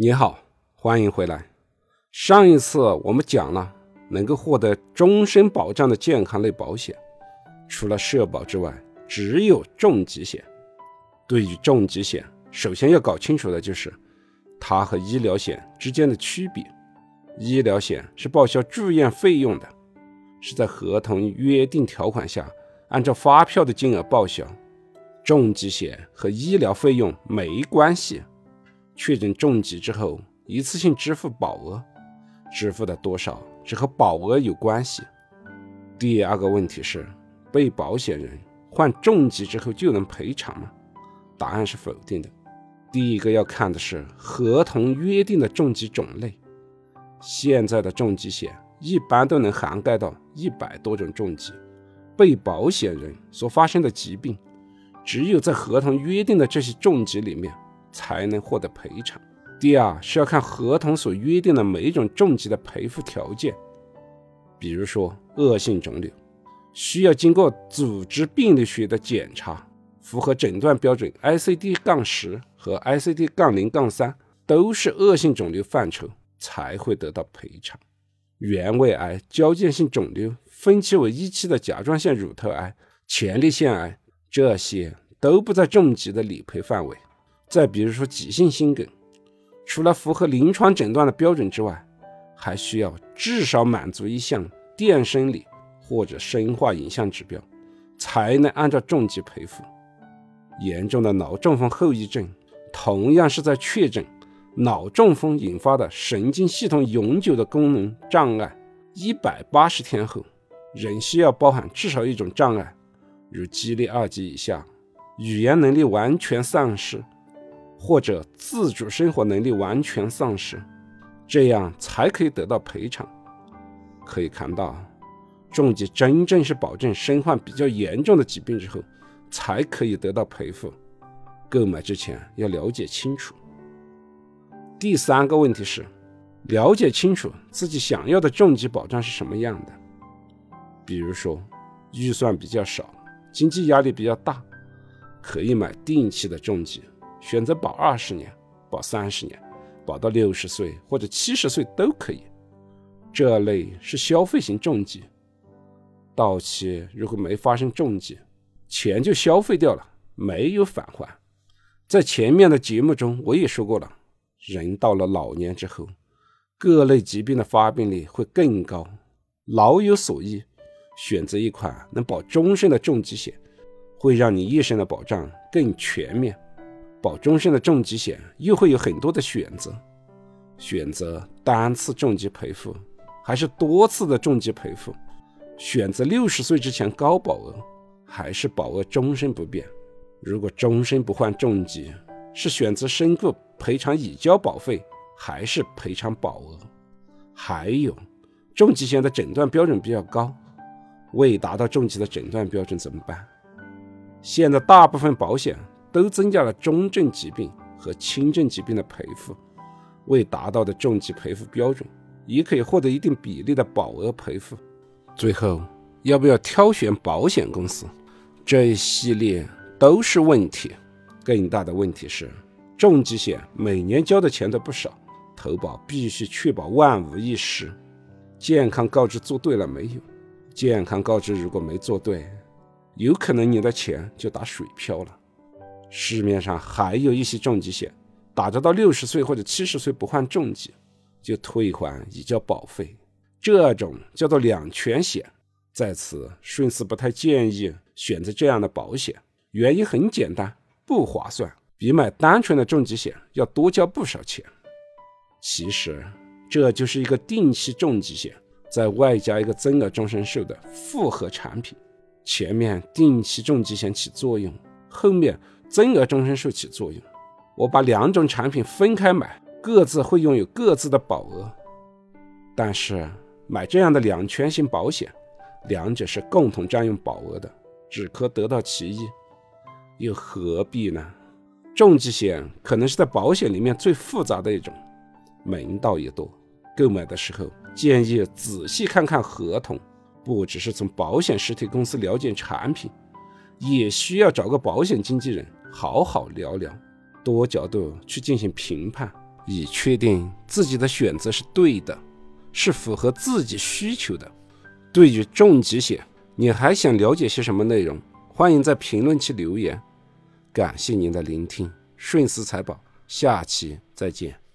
你好，欢迎回来。上一次我们讲了能够获得终身保障的健康类保险，除了社保之外，只有重疾险。对于重疾险，首先要搞清楚的就是它和医疗险之间的区别。医疗险是报销住院费用的，是在合同约定条款下按照发票的金额报销。重疾险和医疗费用没关系。确诊重疾之后，一次性支付保额，支付的多少只和保额有关系。第二个问题是，被保险人患重疾之后就能赔偿吗？答案是否定的。第一个要看的是合同约定的重疾种类。现在的重疾险一般都能涵盖到一百多种重疾，被保险人所发生的疾病，只有在合同约定的这些重疾里面。才能获得赔偿。第二是要看合同所约定的每一种重疾的赔付条件，比如说恶性肿瘤，需要经过组织病理学的检查，符合诊断标准 ICD- 杠十和 ICD- 杠零杠三，都是恶性肿瘤范畴，才会得到赔偿。原位癌、交界性肿瘤、分期为一期的甲状腺乳头癌、前列腺癌，这些都不在重疾的理赔范围。再比如说急性心梗，除了符合临床诊断的标准之外，还需要至少满足一项电生理或者生化影像指标，才能按照重疾赔付。严重的脑中风后遗症，同样是在确诊脑中风引发的神经系统永久的功能障碍一百八十天后，仍需要包含至少一种障碍，如激励二级以下，语言能力完全丧失。或者自主生活能力完全丧失，这样才可以得到赔偿。可以看到，重疾真正是保证身患比较严重的疾病之后才可以得到赔付。购买之前要了解清楚。第三个问题是，了解清楚自己想要的重疾保障是什么样的。比如说，预算比较少，经济压力比较大，可以买定期的重疾。选择保二十年、保三十年、保到六十岁或者七十岁都可以。这类是消费型重疾，到期如果没发生重疾，钱就消费掉了，没有返还。在前面的节目中我也说过了，人到了老年之后，各类疾病的发病率会更高，老有所依，选择一款能保终身的重疾险，会让你一生的保障更全面。保终身的重疾险又会有很多的选择，选择单次重疾赔付还是多次的重疾赔付？选择六十岁之前高保额还是保额终身不变？如果终身不患重疾，是选择身故赔偿已交保费还是赔偿保额？还有，重疾险的诊断标准比较高，未达到重疾的诊断标准怎么办？现在大部分保险。都增加了中症疾病和轻症疾病的赔付，未达到的重疾赔付标准，也可以获得一定比例的保额赔付。最后，要不要挑选保险公司？这一系列都是问题。更大的问题是，重疾险每年交的钱都不少，投保必须确保万无一失。健康告知做对了没有？健康告知如果没做对，有可能你的钱就打水漂了。市面上还有一些重疾险，打着到六十岁或者七十岁不患重疾，就退还已交保费，这种叫做两全险。在此，顺思不太建议选择这样的保险，原因很简单，不划算，比买单纯的重疾险要多交不少钱。其实，这就是一个定期重疾险，再外加一个增额终身寿的复合产品，前面定期重疾险起作用，后面。增额终身寿起作用，我把两种产品分开买，各自会拥有各自的保额。但是买这样的两全型保险，两者是共同占用保额的，只可得到其一，又何必呢？重疾险可能是在保险里面最复杂的一种，门道也多。购买的时候建议仔细看看合同，不只是从保险实体公司了解产品，也需要找个保险经纪人。好好聊聊，多角度去进行评判，以确定自己的选择是对的，是符合自己需求的。对于重疾险，你还想了解些什么内容？欢迎在评论区留言。感谢您的聆听，顺思财宝，下期再见。